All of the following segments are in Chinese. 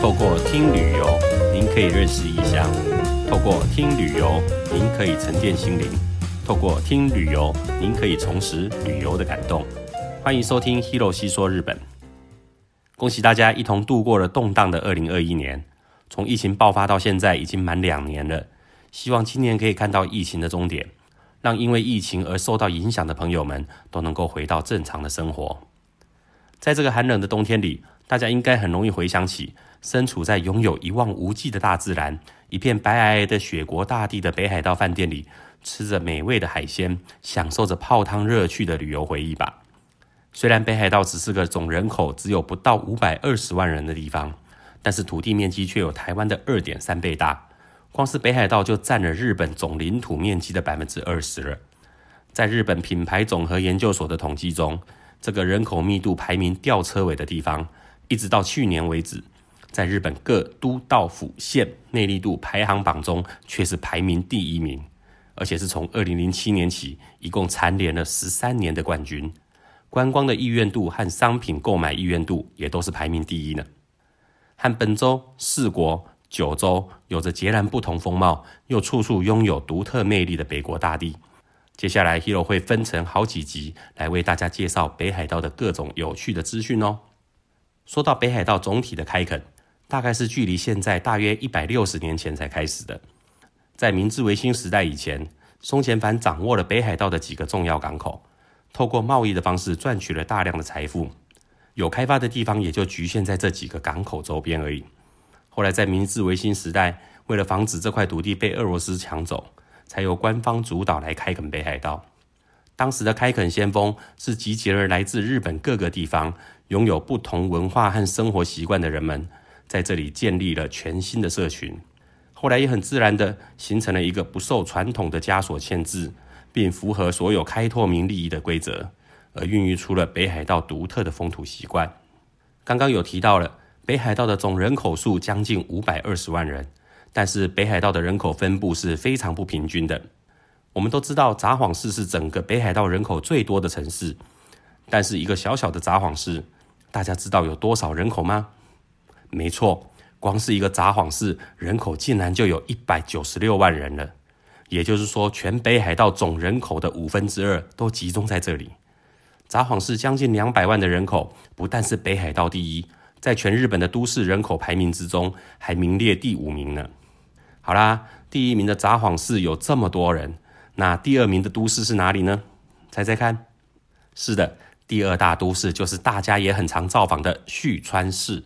透过听旅游，您可以认识异乡；透过听旅游，您可以沉淀心灵；透过听旅游，您可以重拾旅游的感动。欢迎收听《Hero 细说日本》。恭喜大家一同度过了动荡的2021年。从疫情爆发到现在，已经满两年了。希望今年可以看到疫情的终点，让因为疫情而受到影响的朋友们都能够回到正常的生活。在这个寒冷的冬天里，大家应该很容易回想起身处在拥有一望无际的大自然、一片白皑皑的雪国大地的北海道饭店里，吃着美味的海鲜，享受着泡汤热趣的旅游回忆吧。虽然北海道只是个总人口只有不到五百二十万人的地方，但是土地面积却有台湾的二点三倍大。光是北海道就占了日本总领土面积的百分之二十了。在日本品牌总和研究所的统计中，这个人口密度排名吊车尾的地方，一直到去年为止，在日本各都道府县内力度排行榜中却是排名第一名，而且是从二零零七年起，一共蝉联了十三年的冠军。观光的意愿度和商品购买意愿度也都是排名第一呢。和本州四国。九州有着截然不同风貌，又处处拥有独特魅力的北国大地。接下来，Hero 会分成好几集来为大家介绍北海道的各种有趣的资讯哦。说到北海道总体的开垦，大概是距离现在大约一百六十年前才开始的。在明治维新时代以前，松前藩掌握了北海道的几个重要港口，透过贸易的方式赚取了大量的财富。有开发的地方也就局限在这几个港口周边而已。后来在明治维新时代，为了防止这块土地被俄罗斯抢走，才由官方主导来开垦北海道。当时的开垦先锋是集结了来自日本各个地方、拥有不同文化和生活习惯的人们，在这里建立了全新的社群。后来也很自然的形成了一个不受传统的枷锁限制，并符合所有开拓民利益的规则，而孕育出了北海道独特的风土习惯。刚刚有提到了。北海道的总人口数将近五百二十万人，但是北海道的人口分布是非常不平均的。我们都知道札幌市是整个北海道人口最多的城市，但是一个小小的札幌市，大家知道有多少人口吗？没错，光是一个札幌市人口竟然就有一百九十六万人了，也就是说，全北海道总人口的五分之二都集中在这里。札幌市将近两百万的人口，不但是北海道第一。在全日本的都市人口排名之中，还名列第五名呢。好啦，第一名的札幌市有这么多人，那第二名的都市是哪里呢？猜猜看。是的，第二大都市就是大家也很常造访的旭川市。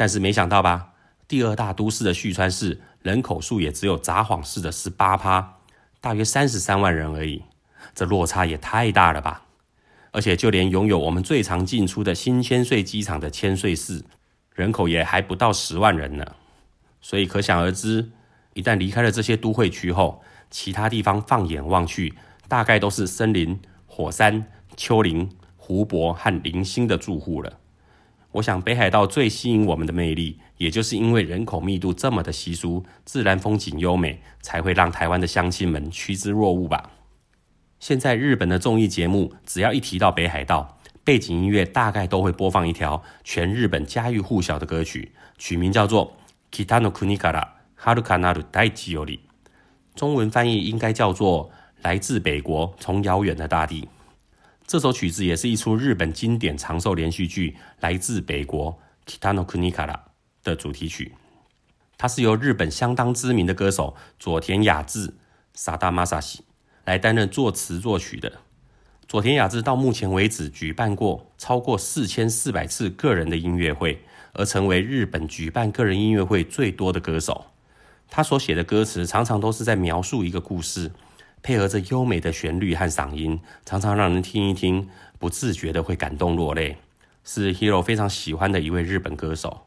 但是没想到吧，第二大都市的旭川市人口数也只有札幌市的十八趴，大约三十三万人而已。这落差也太大了吧！而且，就连拥有我们最常进出的新千岁机场的千岁市，人口也还不到十万人呢。所以可想而知，一旦离开了这些都会区后，其他地方放眼望去，大概都是森林、火山、丘陵、湖泊和零星的住户了。我想，北海道最吸引我们的魅力，也就是因为人口密度这么的稀疏，自然风景优美，才会让台湾的乡亲们趋之若鹜吧。现在日本的综艺节目，只要一提到北海道，背景音乐大概都会播放一条全日本家喻户晓的歌曲，取名叫做《Kita no Kuni Kara Harukanau Daichi Yori》，中文翻译应该叫做“来自北国，从遥远的大地”。这首曲子也是一出日本经典长寿连续剧《来自北国 Kita no Kuni Kara》的主题曲。它是由日本相当知名的歌手佐田雅治、萨达马萨西。来担任作词作曲的佐田雅治到目前为止举办过超过四千四百次个人的音乐会，而成为日本举办个人音乐会最多的歌手。他所写的歌词常常都是在描述一个故事，配合着优美的旋律和嗓音，常常让人听一听不自觉的会感动落泪。是 Hero 非常喜欢的一位日本歌手。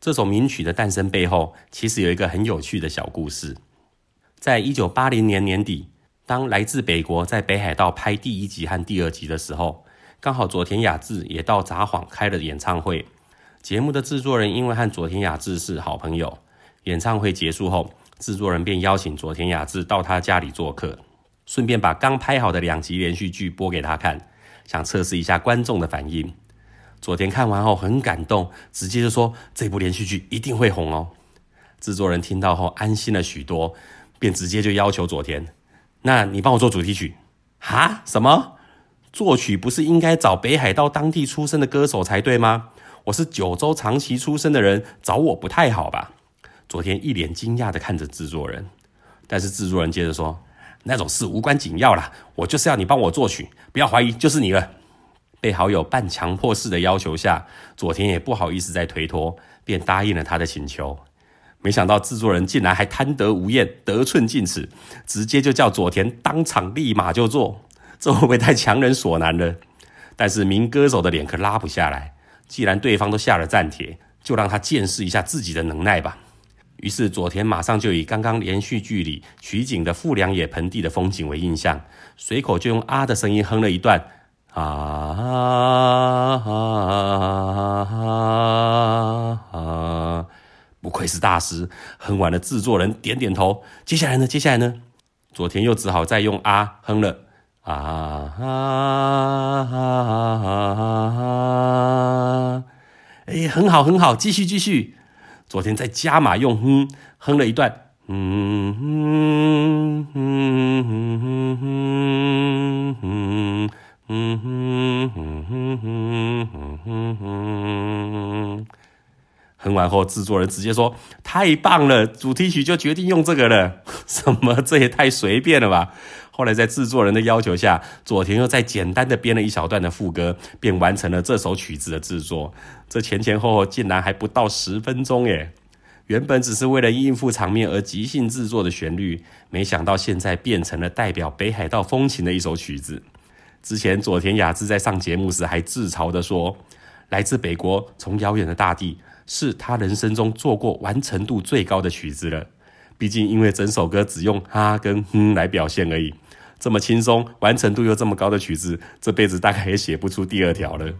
这首名曲的诞生背后，其实有一个很有趣的小故事。在一九八零年年底。当来自北国在北海道拍第一集和第二集的时候，刚好佐田雅治也到札幌开了演唱会。节目的制作人因为和佐田雅治是好朋友，演唱会结束后，制作人便邀请佐田雅治到他家里做客，顺便把刚拍好的两集连续剧播给他看，想测试一下观众的反应。佐田看完后很感动，直接就说这部连续剧一定会红哦。制作人听到后安心了许多，便直接就要求佐田：“那你帮我做主题曲。”哈？什么？作曲不是应该找北海道当地出身的歌手才对吗？我是九州长崎出身的人，找我不太好吧？佐田一脸惊讶的看着制作人，但是制作人接着说：“那种事无关紧要啦，我就是要你帮我作曲，不要怀疑，就是你了。”被好友半强迫式的要求下，佐田也不好意思再推脱，便答应了他的请求。没想到制作人竟然还贪得无厌、得寸进尺，直接就叫佐田当场立马就做，这会不会太强人所难了？但是名歌手的脸可拉不下来，既然对方都下了战帖，就让他见识一下自己的能耐吧。于是佐田马上就以刚刚连续剧里取景的富良野盆地的风景为印象，随口就用啊的声音哼了一段。啊啊！不愧是大师，哼完了，制作人点点头。接下来呢？接下来呢？佐田又只好再用啊哼了。啊啊！哎，很好，很好，继续，继续。昨天在加码用哼哼了一段。嗯哼哼哼哼哼哼哼哼哼哼哼哼哼哼，完后，制作人直接说：“太棒了，主题曲就决定用这个了。”什么？这也太随便了吧！后来在制作人的要求下，佐田又再简单的编了一小段的副歌，便完成了这首曲子的制作。这前前后后竟然还不到十分钟耶！原本只是为了应付场面而即兴制作的旋律，没想到现在变成了代表北海道风情的一首曲子。之前佐田雅治在上节目时还自嘲的说：“来自北国，从遥远的大地，是他人生中做过完成度最高的曲子了。毕竟，因为整首歌只用哈跟哼来表现而已，这么轻松、完成度又这么高的曲子，这辈子大概也写不出第二条了。”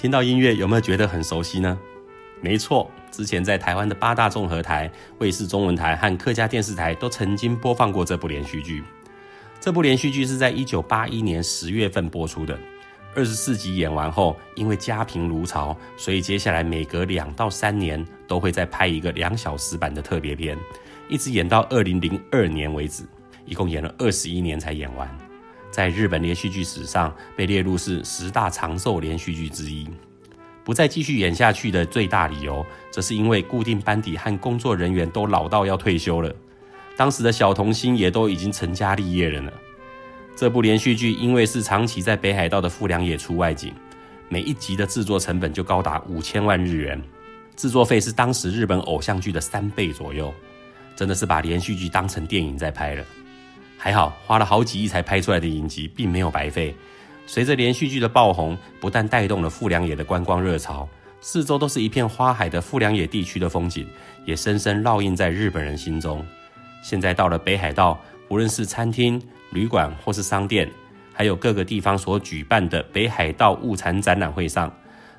听到音乐有没有觉得很熟悉呢？没错，之前在台湾的八大综合台、卫视中文台和客家电视台都曾经播放过这部连续剧。这部连续剧是在一九八一年十月份播出的，二十四集演完后，因为家贫如潮，所以接下来每隔两到三年都会再拍一个两小时版的特别篇，一直演到二零零二年为止，一共演了二十一年才演完。在日本连续剧史上被列入是十大长寿连续剧之一。不再继续演下去的最大理由，则是因为固定班底和工作人员都老到要退休了。当时的小童星也都已经成家立业了呢。这部连续剧因为是长期在北海道的富良野出外景，每一集的制作成本就高达五千万日元，制作费是当时日本偶像剧的三倍左右，真的是把连续剧当成电影在拍了。还好，花了好几亿才拍出来的影集，并没有白费。随着连续剧的爆红，不但带动了富良野的观光热潮，四周都是一片花海的富良野地区的风景，也深深烙印在日本人心中。现在到了北海道，无论是餐厅、旅馆或是商店，还有各个地方所举办的北海道物产展览会上，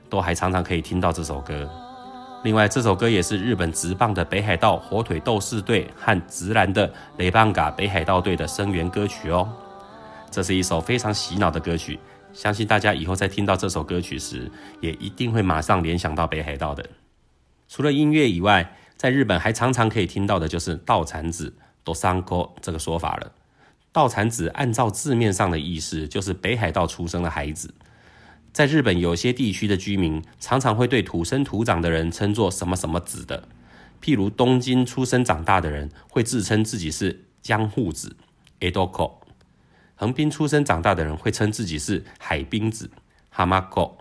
都还常常可以听到这首歌。另外，这首歌也是日本直棒的北海道火腿斗士队和直男的雷棒嘎北海道队的声援歌曲哦。这是一首非常洗脑的歌曲，相信大家以后在听到这首歌曲时，也一定会马上联想到北海道的。除了音乐以外，在日本还常常可以听到的就是“稻产子 ”（dosanko） 这个说法了。稻产子按照字面上的意思，就是北海道出生的孩子。在日本有些地区的居民，常常会对土生土长的人称作什么什么子的。譬如东京出生长大的人，会自称自己是江户子 （edoko）；横滨出生长大的人会称自己是海滨子 （hamako）；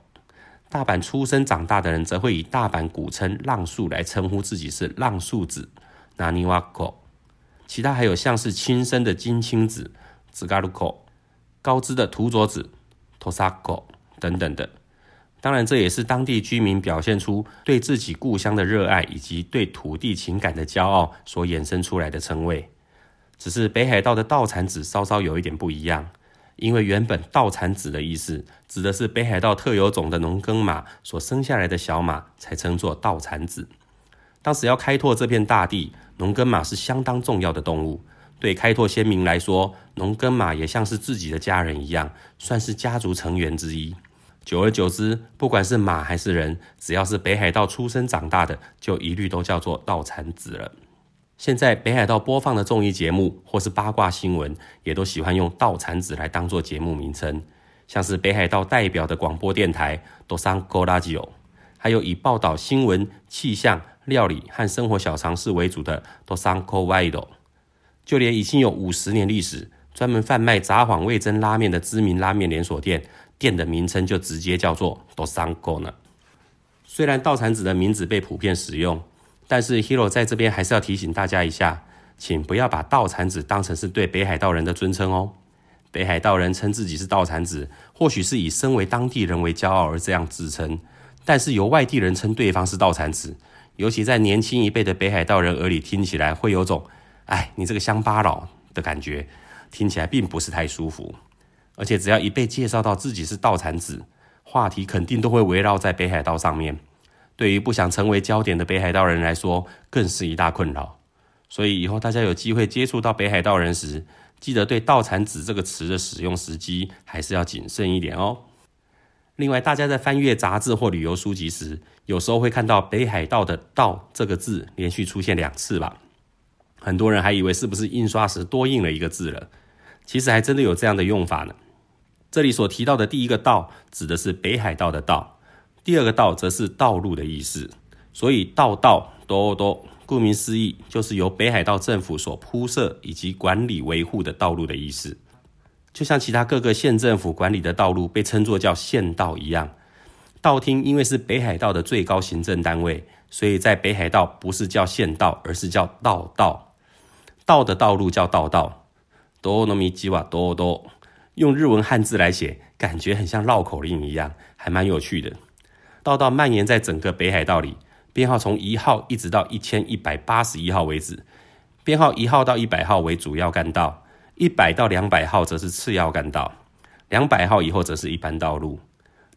大阪出生长大的人则会以大阪古称浪速来称呼自己是浪速子 （naniwako）。其他还有像是亲生的金青子 （zgaruko）、高知的土佐子 （tosako） 等等的。当然，这也是当地居民表现出对自己故乡的热爱以及对土地情感的骄傲所衍生出来的称谓。只是北海道的稻产子稍稍有一点不一样，因为原本稻产子的意思指的是北海道特有种的农耕马所生下来的小马，才称作稻产子。当时要开拓这片大地，农耕马是相当重要的动物。对开拓先民来说，农耕马也像是自己的家人一样，算是家族成员之一。久而久之，不管是马还是人，只要是北海道出生长大的，就一律都叫做稻产子了。现在北海道播放的综艺节目或是八卦新闻，也都喜欢用稻产子来当做节目名称。像是北海道代表的广播电台 Dosanko Radio，还有以报道新闻、气象、料理和生活小常识为主的 Dosanko Waido，就连已经有五十年历史、专门贩卖札幌味增拉面的知名拉面连锁店。店的名称就直接叫做 Dosanko 呢。虽然稻产子的名字被普遍使用，但是 Hero 在这边还是要提醒大家一下，请不要把稻产子当成是对北海道人的尊称哦。北海道人称自己是稻产子，或许是以身为当地人为骄傲而这样自称，但是由外地人称对方是稻产子，尤其在年轻一辈的北海道人耳里听起来会有种“哎，你这个乡巴佬”的感觉，听起来并不是太舒服。而且只要一被介绍到自己是道产子，话题肯定都会围绕在北海道上面。对于不想成为焦点的北海道人来说，更是一大困扰。所以以后大家有机会接触到北海道人时，记得对“道产子”这个词的使用时机还是要谨慎一点哦。另外，大家在翻阅杂志或旅游书籍时，有时候会看到北海道的“道”这个字连续出现两次吧？很多人还以为是不是印刷时多印了一个字了，其实还真的有这样的用法呢。这里所提到的第一个道指的是北海道的道，第二个道则是道路的意思。所以道道多多，顾名思义，就是由北海道政府所铺设以及管理维护的道路的意思。就像其他各个县政府管理的道路被称作叫县道一样，道厅因为是北海道的最高行政单位，所以在北海道不是叫县道，而是叫道道。道的道路叫道道。多诺米吉瓦多多。用日文汉字来写，感觉很像绕口令一样，还蛮有趣的。道道蔓延在整个北海道里，编号从一号一直到一千一百八十一号为止。编号一号到一百号为主要干道，一百到两百号则是次要干道，两百号以后则是一般道路。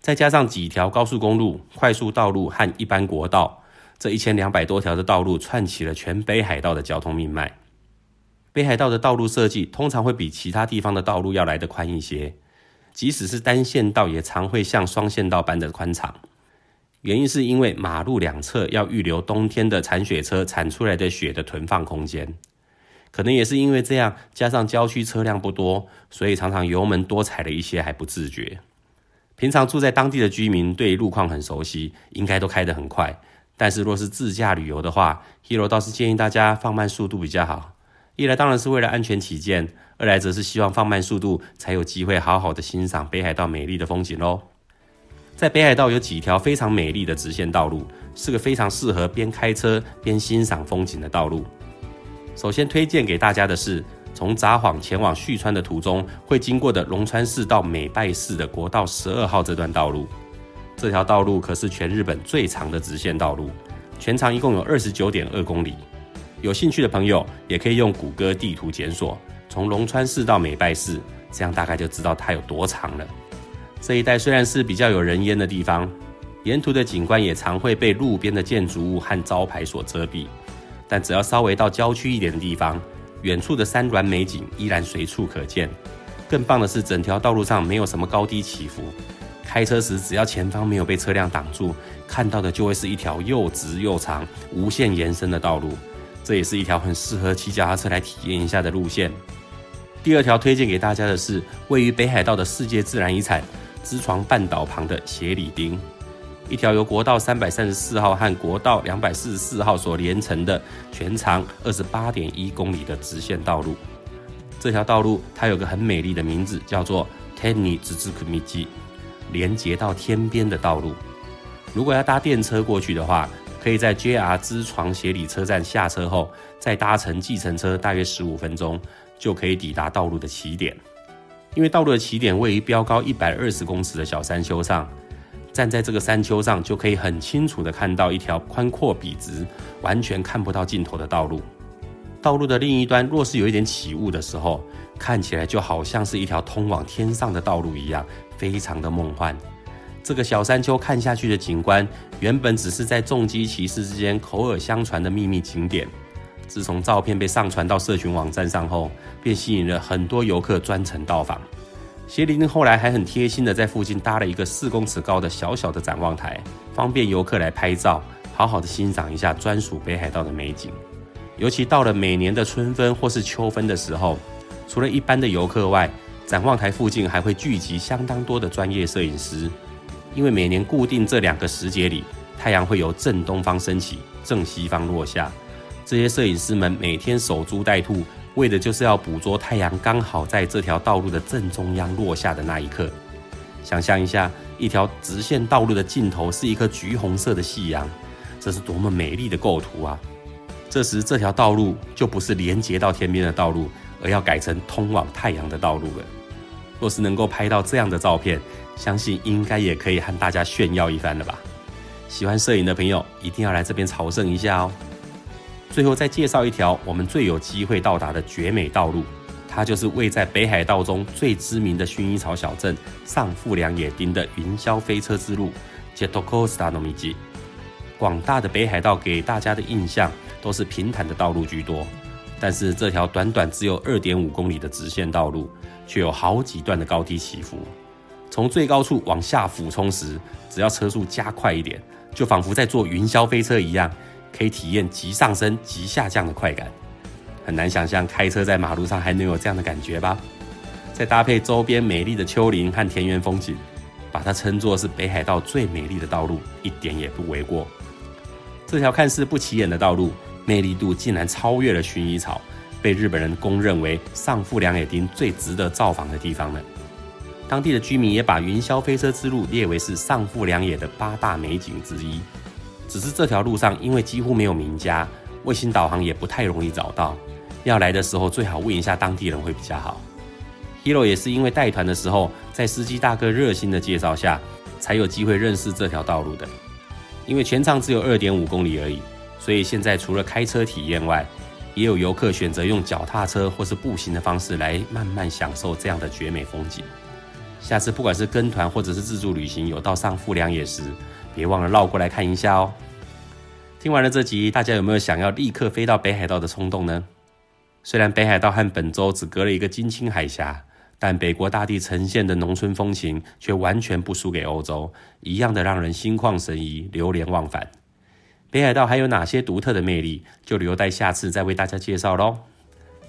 再加上几条高速公路、快速道路和一般国道，这一千两百多条的道路串起了全北海道的交通命脉。北海道的道路设计通常会比其他地方的道路要来得宽一些，即使是单线道，也常会像双线道般的宽敞。原因是因为马路两侧要预留冬天的铲雪车铲出来的雪的存放空间。可能也是因为这样，加上郊区车辆不多，所以常常油门多踩了一些还不自觉。平常住在当地的居民对路况很熟悉，应该都开得很快。但是若是自驾旅游的话，Hero 倒是建议大家放慢速度比较好。一来当然是为了安全起见，二来则是希望放慢速度，才有机会好好的欣赏北海道美丽的风景喽。在北海道有几条非常美丽的直线道路，是个非常适合边开车边欣赏风景的道路。首先推荐给大家的是，从札幌前往旭川的途中会经过的龙川市到美拜市的国道十二号这段道路。这条道路可是全日本最长的直线道路，全长一共有二十九点二公里。有兴趣的朋友也可以用谷歌地图检索，从龙川市到美拜市，这样大概就知道它有多长了。这一带虽然是比较有人烟的地方，沿途的景观也常会被路边的建筑物和招牌所遮蔽，但只要稍微到郊区一点的地方，远处的山峦美景依然随处可见。更棒的是，整条道路上没有什么高低起伏，开车时只要前方没有被车辆挡住，看到的就会是一条又直又长、无限延伸的道路。这也是一条很适合骑脚踏车来体验一下的路线。第二条推荐给大家的是位于北海道的世界自然遗产知床半岛旁的斜里町，一条由国道三百三十四号和国道两百四十四号所连成的全长二十八点一公里的直线道路。这条道路它有个很美丽的名字，叫做 Tenni z u k u m i j i 连接到天边的道路。如果要搭电车过去的话，可以在 JR 知床斜里车站下车后，再搭乘计程车，大约十五分钟就可以抵达道路的起点。因为道路的起点位于标高一百二十公尺的小山丘上，站在这个山丘上就可以很清楚的看到一条宽阔笔直、完全看不到尽头的道路。道路的另一端若是有一点起雾的时候，看起来就好像是一条通往天上的道路一样，非常的梦幻。这个小山丘看下去的景观，原本只是在重机骑士之间口耳相传的秘密景点。自从照片被上传到社群网站上后，便吸引了很多游客专程到访。协林后来还很贴心的在附近搭了一个四公尺高的小小的展望台，方便游客来拍照，好好的欣赏一下专属北海道的美景。尤其到了每年的春分或是秋分的时候，除了一般的游客外，展望台附近还会聚集相当多的专业摄影师。因为每年固定这两个时节里，太阳会由正东方升起，正西方落下。这些摄影师们每天守株待兔，为的就是要捕捉太阳刚好在这条道路的正中央落下的那一刻。想象一下，一条直线道路的尽头是一颗橘红色的夕阳，这是多么美丽的构图啊！这时，这条道路就不是连接到天边的道路，而要改成通往太阳的道路了。若是能够拍到这样的照片，相信应该也可以和大家炫耀一番了吧？喜欢摄影的朋友一定要来这边朝圣一下哦。最后再介绍一条我们最有机会到达的绝美道路，它就是位在北海道中最知名的薰衣草小镇上富良野町的云霄飞车之路 （Jetokosta no Miji）。广大的北海道给大家的印象都是平坦的道路居多，但是这条短短只有二点五公里的直线道路，却有好几段的高低起伏。从最高处往下俯冲时，只要车速加快一点，就仿佛在坐云霄飞车一样，可以体验急上升、急下降的快感。很难想象开车在马路上还能有这样的感觉吧？再搭配周边美丽的丘陵和田园风景，把它称作是北海道最美丽的道路，一点也不为过。这条看似不起眼的道路，魅力度竟然超越了薰衣草，被日本人公认为上富良野町最值得造访的地方了。当地的居民也把云霄飞车之路列为是上富良野的八大美景之一。只是这条路上因为几乎没有名家，卫星导航也不太容易找到。要来的时候最好问一下当地人会比较好。Hero 也是因为带团的时候，在司机大哥热心的介绍下，才有机会认识这条道路的。因为全长只有二点五公里而已，所以现在除了开车体验外，也有游客选择用脚踏车或是步行的方式来慢慢享受这样的绝美风景。下次不管是跟团或者是自助旅行，有到上富良野时，别忘了绕过来看一下哦。听完了这集，大家有没有想要立刻飞到北海道的冲动呢？虽然北海道和本州只隔了一个金青海峡，但北国大地呈现的农村风情却完全不输给欧洲，一样的让人心旷神怡、流连忘返。北海道还有哪些独特的魅力，就留待下次再为大家介绍喽。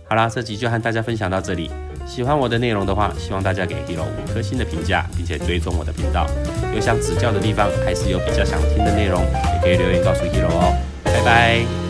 好啦，这集就和大家分享到这里。喜欢我的内容的话，希望大家给 Hero 五颗星的评价，并且追踪我的频道。有想指教的地方，还是有比较想听的内容，也可以留言告诉 Hero 哦。拜拜。